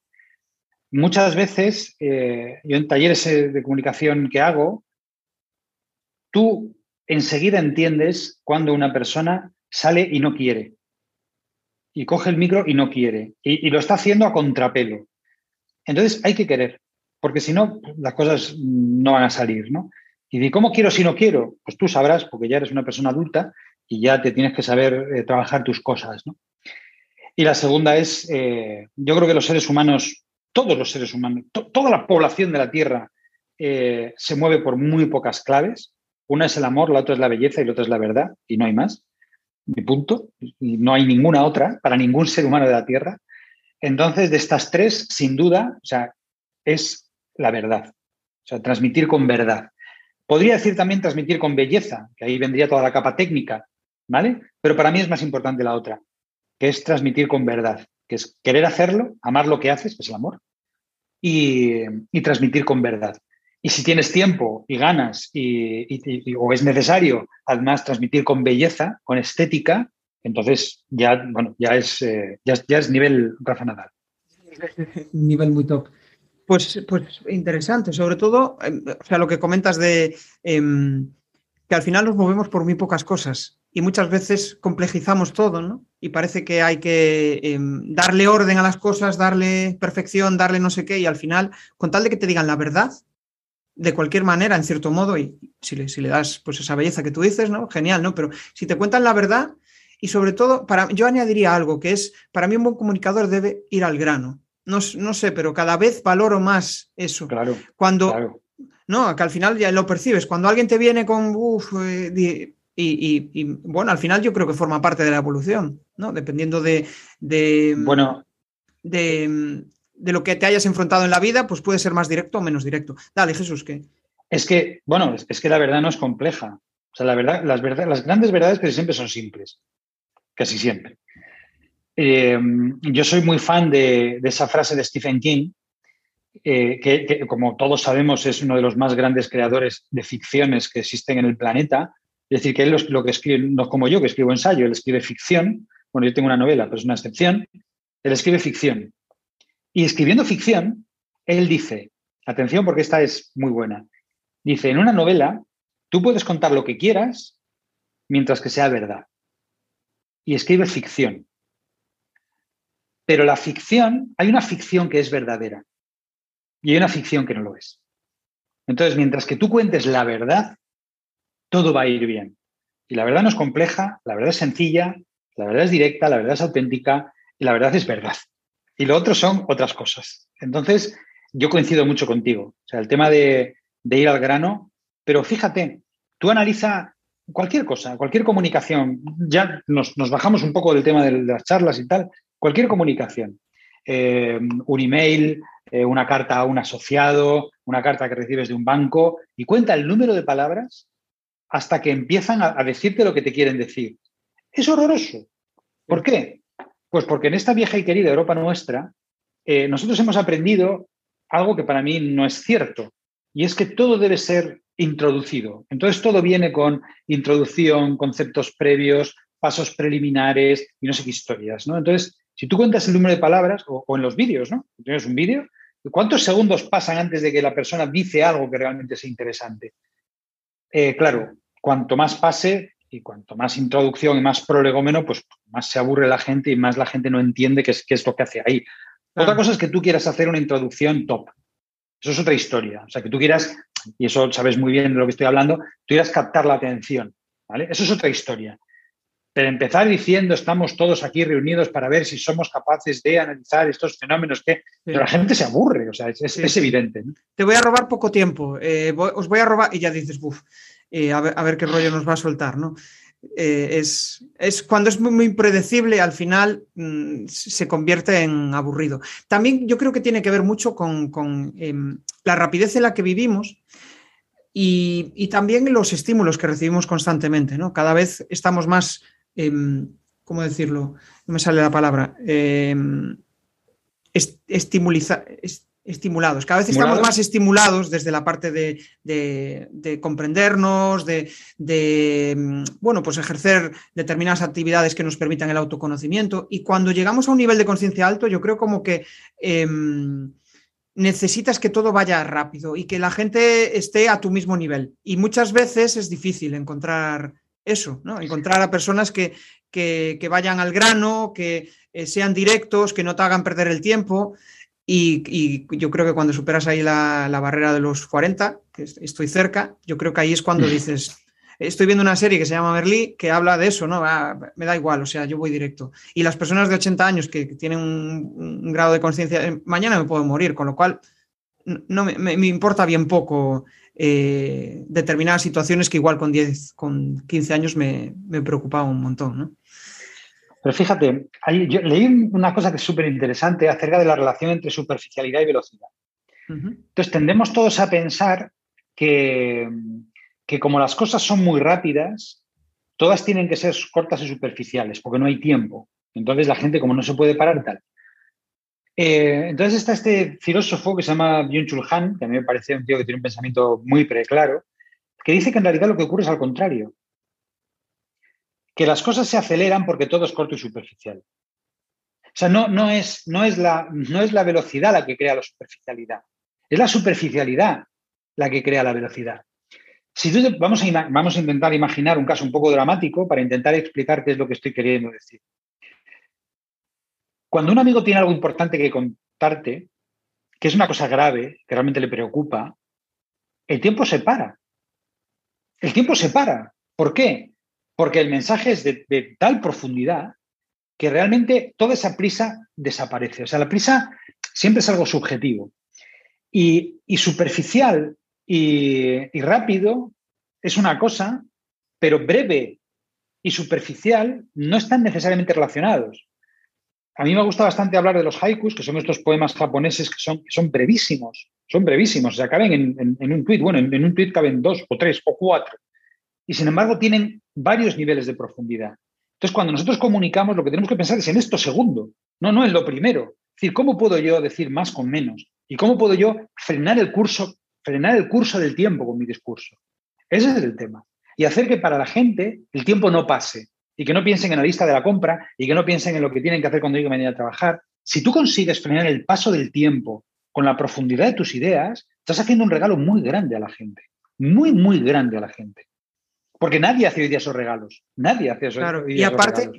Muchas veces, eh, yo en talleres eh, de comunicación que hago, tú enseguida entiendes cuando una persona sale y no quiere, y coge el micro y no quiere, y, lo está haciendo a contrapelo. Entonces hay que querer, porque si no, las cosas no van a salir, ¿no? Y de cómo quiero si no quiero, pues tú sabrás, porque ya eres una persona adulta, y ya te tienes que saber eh, trabajar tus cosas. ¿no? Y la segunda es, eh, yo creo que los seres humanos, todos los seres humanos, toda la población de la Tierra eh, se mueve por muy pocas claves. Una es el amor, la otra es la belleza y la otra es la verdad, y no hay más. Mi punto. Y no hay ninguna otra para ningún ser humano de la Tierra. Entonces, de estas tres, sin duda, o sea, es la verdad. O sea, transmitir con verdad. Podría decir también transmitir con belleza, que ahí vendría toda la capa técnica, ¿vale? Pero para mí es más importante la otra, que es transmitir con verdad, que es querer hacerlo, amar lo que haces, que es el amor, y, transmitir con verdad. Y si tienes tiempo y ganas y, o es necesario, además, transmitir con belleza, con estética, entonces ya, bueno, ya es, eh, ya, es nivel Rafa. Nivel muy top. Pues, pues interesante, sobre todo, em, o sea, lo que comentas de em, que al final nos movemos por muy pocas cosas y muchas veces complejizamos todo, ¿no? Y parece que hay que em, darle orden a las cosas, darle perfección, darle no sé qué, y al final, con tal de que te digan la verdad, de cualquier manera, en cierto modo, y si le, si le das pues esa belleza que tú dices, ¿no? Genial, ¿no? Pero si te cuentan la verdad, y sobre todo, para, yo añadiría algo, que es, para mí un buen comunicador debe ir al grano. No, no sé, pero cada vez valoro más eso. Claro. Cuando, no, que al final ya lo percibes. Cuando alguien te viene con, uff, eh, y, bueno, al final yo creo que forma parte de la evolución, ¿no? Dependiendo de, bueno. de, lo que te hayas enfrentado en la vida, pues puede ser más directo o menos directo. Dale, Jesús, ¿qué? Es que, bueno, es, que la verdad no es compleja. O sea, la verdad, las, verdad, las grandes verdades casi siempre son simples. Casi siempre. Eh, yo soy muy fan de, esa frase de Stephen King, eh, que, como todos sabemos es uno de los más grandes creadores de ficciones que existen en el planeta, es decir, que él lo, que escribe, no como yo, que escribo ensayo, él escribe ficción. Bueno, yo tengo una novela, pero es una excepción. Él escribe ficción. Y escribiendo ficción, él dice, atención porque esta es muy buena, dice, en una novela tú puedes contar lo que quieras mientras que sea verdad. Y escribe ficción. Pero la ficción, hay una ficción que es verdadera y hay una ficción que no lo es. Entonces, mientras que tú cuentes la verdad, todo va a ir bien. Y la verdad no es compleja, la verdad es sencilla, la verdad es directa, la verdad es auténtica y la verdad es verdad. Y lo otro son otras cosas. Entonces, yo coincido mucho contigo. O sea, el tema de, ir al grano, pero fíjate, tú analiza cualquier cosa, cualquier comunicación, ya nos, bajamos un poco del tema de, las charlas y tal, cualquier comunicación, eh, un email, eh, una carta a un asociado, una carta que recibes de un banco, y cuenta el número de palabras hasta que empiezan a, decirte lo que te quieren decir. Es horroroso. ¿Por qué? Pues porque en esta vieja y querida Europa nuestra, eh, nosotros hemos aprendido algo que para mí no es cierto, y es que todo debe ser introducido. Entonces todo viene con introducción, conceptos previos, pasos preliminares y no sé qué historias. ¿no? Entonces, si tú cuentas el número de palabras, o, en los vídeos, ¿no? Tienes un vídeo, ¿cuántos segundos pasan antes de que la persona dice algo que realmente sea interesante? Eh, claro, cuanto más pase y cuanto más introducción y más prolegómeno, pues más se aburre la gente y más la gente no entiende qué es, qué es lo que hace ahí. Otra cosa es que tú quieras hacer una introducción top. Eso es otra historia. O sea, que tú quieras, y eso sabes muy bien de lo que estoy hablando, tú quieras captar la atención. ¿vale? Eso es otra historia. Pero empezar diciendo estamos todos aquí reunidos para ver si somos capaces de analizar estos fenómenos que pero la gente se aburre, o sea, es, evidente. Te voy a robar poco tiempo. Eh, os voy a robar y ya dices, buf, eh, a, ver, qué rollo nos va a soltar, ¿no? Eh, es, cuando es muy, impredecible, al final mm, se convierte en aburrido. También yo creo que tiene que ver mucho con, em, la rapidez en la que vivimos y, también los estímulos que recibimos constantemente, ¿no? Cada vez estamos más, em, ¿cómo decirlo? No me sale la palabra. Eh, estimulados. Cada vez estamos más estimulados desde la parte de, comprendernos, de, mm, bueno, pues ejercer determinadas actividades que nos permitan el autoconocimiento. Y cuando llegamos a un nivel de conciencia alto, yo creo como que em, necesitas que todo vaya rápido y que la gente esté a tu mismo nivel. Y muchas veces es difícil encontrar eso, ¿no? Encontrar a personas que, que, vayan al grano, que eh, sean directos, que no te hagan perder el tiempo. Y, yo creo que cuando superas ahí la, barrera de los 40, que estoy cerca, yo creo que ahí es cuando dices, estoy viendo una serie que se llama Merlí que habla de eso, ¿no? Ah, me da igual, o sea, yo voy directo. Y las personas de 80 años que, tienen un, grado de conciencia, eh, mañana me puedo morir, con lo cual no me, importa bien poco eh, determinadas situaciones que igual con 10, con 15 años me, me preocupaba un montón, ¿no? Pero fíjate, yo leí una cosa que es súper interesante acerca de la relación entre superficialidad y velocidad. Entonces, tendemos todos a pensar que, que como las cosas son muy rápidas, todas tienen que ser cortas y superficiales, porque no hay tiempo. Entonces la gente, como no se puede parar tal. Eh, entonces está este filósofo que se llama Byung-Chul Han, que a mí me parece un tío que tiene un pensamiento muy preclaro, que dice que en realidad lo que ocurre es al contrario, que las cosas se aceleran porque todo es corto y superficial. O sea, no, no, es, no, es la, no es la velocidad la que crea la superficialidad, es la superficialidad la que crea la velocidad. Si vamos, a, vamos a intentar imaginar un caso un poco dramático para intentar explicar qué es lo que estoy queriendo decir. Cuando un amigo tiene algo importante que contarte, que es una cosa grave, que realmente le preocupa, el tiempo se para. El tiempo se para. ¿Por qué? Porque el mensaje es de, tal profundidad que realmente toda esa prisa desaparece. O sea, la prisa siempre es algo subjetivo. Y, superficial y, rápido es una cosa, pero breve y superficial no están necesariamente relacionados. A mí me gusta bastante hablar de los haikus, que son estos poemas japoneses que son, brevísimos, son brevísimos, o sea, caben en, un tuit, bueno, en, en, un tuit caben dos o tres o cuatro, y sin embargo tienen varios niveles de profundidad. Entonces, cuando nosotros comunicamos, lo que tenemos que pensar es en esto segundo, no, no en lo primero. Es decir, ¿cómo puedo yo decir más con menos? ¿Y cómo puedo yo frenar el curso, frenar el curso del tiempo con mi discurso? Ese es el tema. Y hacer que para la gente el tiempo no pase y que no piensen en la lista de la compra y que no piensen en lo que tienen que hacer cuando lleguen venir a trabajar. Si tú consigues frenar el paso del tiempo con la profundidad de tus ideas, estás haciendo un regalo muy grande a la gente. Muy, muy grande a la gente. Porque nadie hace hoy día esos regalos. Nadie hace esos, claro, Y aparte,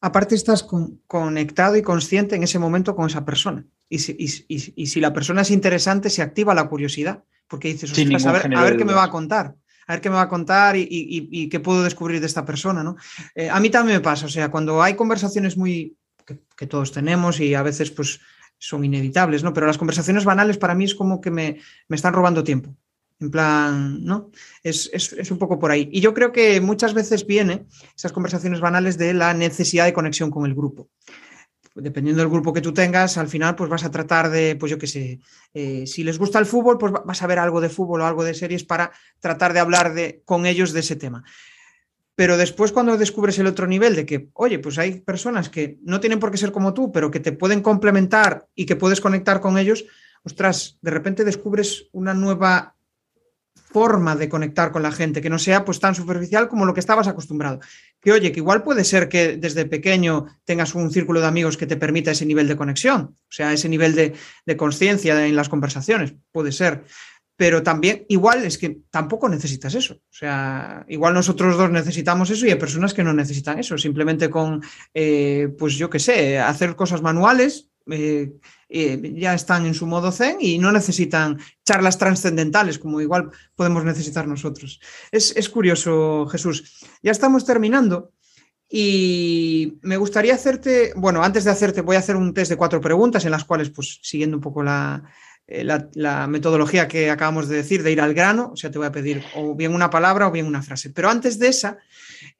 aparte estás conectado y consciente en ese momento con esa persona. Y si, la persona es interesante, se activa la curiosidad. Porque dices, a ver, a ver qué me va a contar a ver qué me va a contar y, qué puedo descubrir de esta persona, ¿no? Eh, a mí también me pasa, o sea, cuando hay conversaciones muy que, todos tenemos y a veces pues son inevitables, ¿no? Pero las conversaciones banales para mí es como que me, están robando tiempo. En plan, ¿no? Es, es, un poco por ahí. Y yo creo que muchas veces viene esas conversaciones banales de la necesidad de conexión con el grupo dependiendo del grupo que tú tengas, al final pues vas a tratar de, pues yo qué sé, eh, si les gusta el fútbol, pues vas a ver algo de fútbol o algo de series para tratar de hablar de, con ellos de ese tema. Pero después cuando descubres el otro nivel de que, oye, pues hay personas que no tienen por qué ser como tú, pero que te pueden complementar y que puedes conectar con ellos, ostras, de repente descubres una nueva forma de conectar con la gente, que no sea pues tan superficial como lo que estabas acostumbrado. Que oye, que igual puede ser que desde pequeño tengas un círculo de amigos que te permita ese nivel de conexión, o sea, ese nivel de, de conciencia en las conversaciones, puede ser. Pero también, igual es que tampoco necesitas eso. O sea, igual nosotros dos necesitamos eso y hay personas que no necesitan eso. Simplemente con, eh, pues yo qué sé, hacer cosas manuales, eh, eh, ya están en su modo zen y no necesitan charlas trascendentales como igual podemos necesitar nosotros. Es, curioso, Jesús. Ya estamos terminando y me gustaría hacerte, bueno, antes de hacerte voy a hacer un test de cuatro preguntas en las cuales, pues siguiendo un poco la, eh, la, metodología que acabamos de decir, de ir al grano, o sea, te voy a pedir o bien una palabra o bien una frase. Pero antes de esa,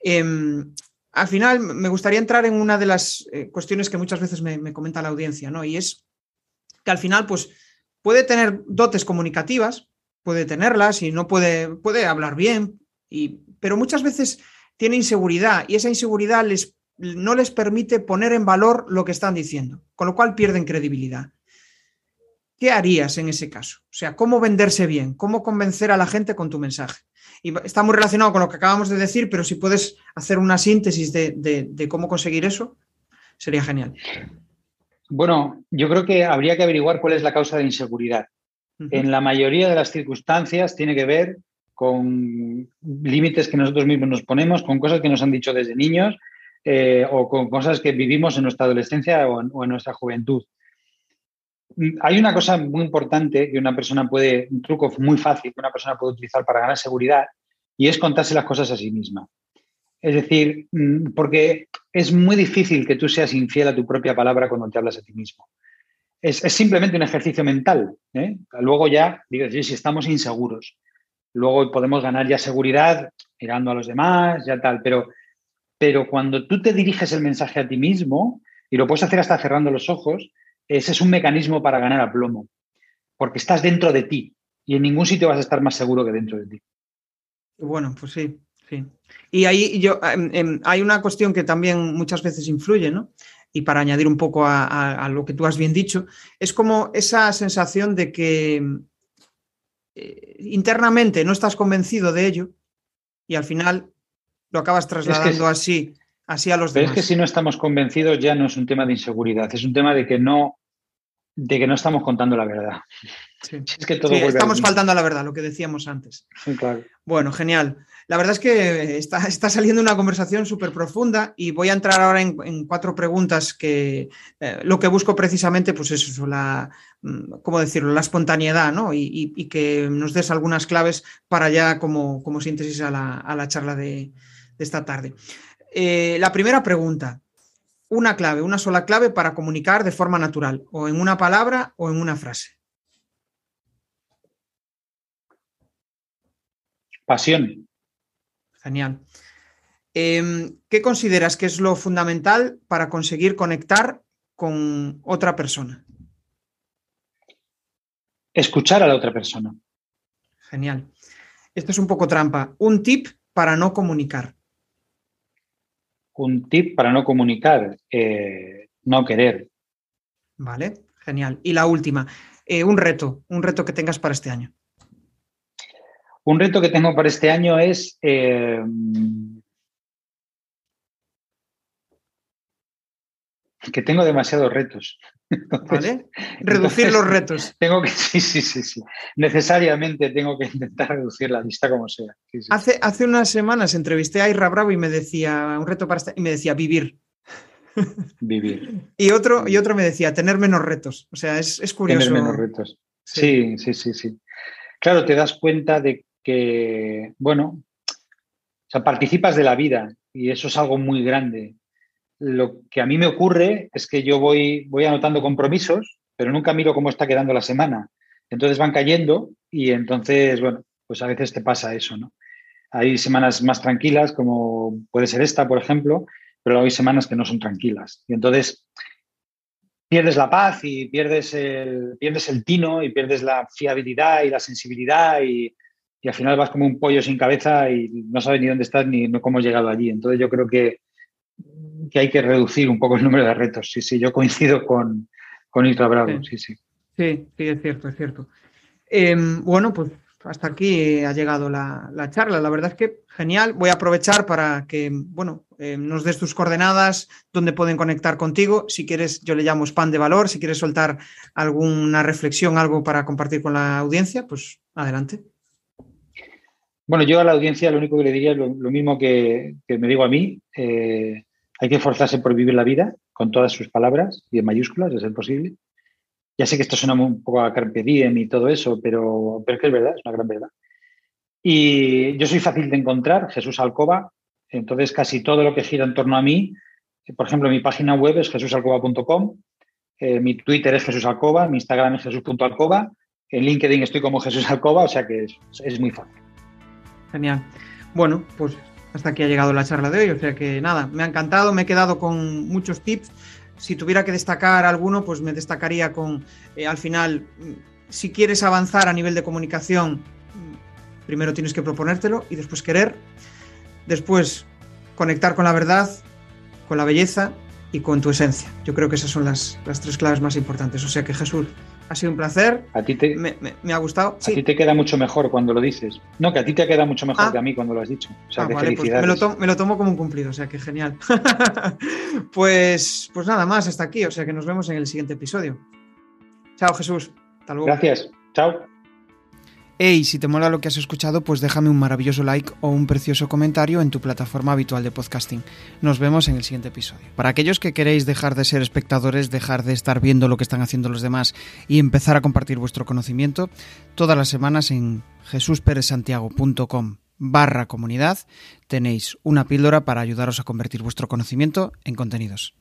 em, al final me gustaría entrar en una de las eh, cuestiones que muchas veces me, comenta la audiencia, ¿no? Y es que al final, pues, puede tener dotes comunicativas, puede tenerlas y no puede, puede hablar bien, y, pero muchas veces tiene inseguridad y esa inseguridad les, no les permite poner en valor lo que están diciendo, con lo cual pierden credibilidad. ¿Qué harías en ese caso? O sea, ¿cómo venderse bien? ¿Cómo convencer a la gente con tu mensaje? Y está muy relacionado con lo que acabamos de decir, pero si puedes hacer una síntesis de, cómo conseguir eso, sería genial. Bueno, yo creo que habría que averiguar cuál es la causa de inseguridad. En la mayoría de las circunstancias tiene que ver con límites que nosotros mismos nos ponemos, con cosas que nos han dicho desde niños eh, o con cosas que vivimos en nuestra adolescencia o en nuestra juventud. Hay una cosa muy importante que una persona puede, un truco muy fácil que una persona puede utilizar para ganar seguridad y es contarse las cosas a sí misma. Es decir, mm, porque es muy difícil que tú seas infiel a tu propia palabra cuando te hablas a ti mismo. Es, simplemente un ejercicio mental. ¿eh? Luego ya, digo, si estamos inseguros, luego podemos ganar ya seguridad mirando a los demás, ya tal, pero, pero cuando tú te diriges el mensaje a ti mismo, y lo puedes hacer hasta cerrando los ojos, ese es un mecanismo para ganar a plomo, porque estás dentro de ti y en ningún sitio vas a estar más seguro que dentro de ti. Bueno, pues sí, sí. Y ahí yo, em, em, hay una cuestión que también muchas veces influye, ¿no? y para añadir un poco a, lo que tú has bien dicho, es como esa sensación de que eh, internamente no estás convencido de ello y al final lo acabas trasladando así, así a los demás. es que si no estamos convencidos ya no es un tema de inseguridad, es un tema de que no, de que no estamos contando la verdad. Es que todo estamos faltando a la verdad, lo que decíamos antes. Bueno, genial. La verdad es que está, está saliendo una conversación súper profunda y voy a entrar ahora en, cuatro preguntas que eh, lo que busco precisamente, pues es eso, la, mm, ¿cómo decirlo? La espontaneidad, ¿no? Y, que nos des algunas claves para ya como, como síntesis a la, charla de, esta tarde. Eh, la primera pregunta, una clave, una sola clave para comunicar de forma natural, o en una palabra o en una frase. Pasión. Genial. Em, ¿Qué consideras que es lo fundamental para conseguir conectar con otra persona? Escuchar a la otra persona. Genial. Esto es un poco trampa. Un tip para no comunicar. Un tip para no comunicar. Eh, no querer. Vale, genial. Y la última, eh, un reto, un reto que tengas para este año. Un reto que tengo para este año es eh, que tengo demasiados retos. ¿Vale? Reducir los retos. Tengo que, sí, sí, sí, sí. Necesariamente tengo que intentar reducir la lista como sea. Hace, hace unas semanas entrevisté a Ira Bravo y me decía, un reto para este, y me decía vivir. Vivir. y, otro, y otro me decía, tener menos retos. O sea, es, es curioso. Tener menos retos. sí, sí, sí, sí. Claro, te das cuenta de que, bueno, o sea, participas de la vida y eso es algo muy grande. Lo que a mí me ocurre es que yo voy, voy anotando compromisos, pero nunca miro cómo está quedando la semana. Entonces van cayendo y entonces, bueno, pues a veces te pasa eso, ¿no? Hay semanas más tranquilas, como puede ser esta, por ejemplo, pero hay semanas que no son tranquilas. Y entonces pierdes la paz y pierdes el, pierdes el tino y pierdes la fiabilidad y la sensibilidad y, y al final vas como un pollo sin cabeza y no sabes ni dónde estás ni cómo has llegado allí. Entonces yo creo que, que hay que reducir un poco el número de retos. Sí, sí, yo coincido con, con Isla Bravo, sí, sí. Sí, sí, es cierto, es cierto. Em, bueno, pues hasta aquí ha llegado la, charla. La verdad es que genial. Voy a aprovechar para que, bueno, em, nos des tus coordenadas, donde pueden conectar contigo. Si quieres, yo le llamo spam de valor. Si quieres soltar alguna reflexión, algo para compartir con la audiencia, pues adelante. Bueno, yo a la audiencia lo único que le diría es lo, mismo que, me digo a mí. Eh, hay que esforzarse por vivir la vida con todas sus palabras y en mayúsculas, de ser posible. Ya sé que esto suena un poco a Carpe Diem y todo eso, pero, pero es que es verdad, es una gran verdad. Y yo soy fácil de encontrar, Jesús Alcoba, entonces casi todo lo que gira en torno a mí, por ejemplo, mi página web es jesusalcoba.com, eh, mi Twitter es Jesús Alcoba, mi Instagram es jesús.alcoba, en LinkedIn estoy como Jesús Alcoba, o sea que es muy fácil. Genial. Bueno, pues hasta aquí ha llegado la charla de hoy. O sea que nada, me ha encantado, me he quedado con muchos tips. Si tuviera que destacar alguno, pues me destacaría con, eh, al final, mm, si quieres avanzar a nivel de comunicación, mm, primero tienes que proponértelo y después querer. Después, conectar con la verdad, con la belleza y con tu esencia. Yo creo que esas son las, las tres claves más importantes. O sea que Jesús, ha sido un placer. A ti te, me, ha gustado. A ti te queda mucho mejor cuando lo dices. No, que a ti te queda mucho mejor ah. que a mí cuando lo has dicho. O sea, ah, pues me, lo tomo, como un cumplido, o sea que genial. pues, pues nada más, hasta aquí. O sea que nos vemos en el siguiente episodio. Chao, Jesús. Hasta luego. Gracias. Chao. Hey, si te mola lo que has escuchado, pues déjame un maravilloso like o un precioso comentario en tu plataforma habitual de podcasting. Nos vemos en el siguiente episodio. Para aquellos que queréis dejar de ser espectadores, dejar de estar viendo lo que están haciendo los demás y empezar a compartir vuestro conocimiento, todas las semanas en jesusperezsantiago.com barra comunidad tenéis una píldora para ayudaros a convertir vuestro conocimiento en contenidos.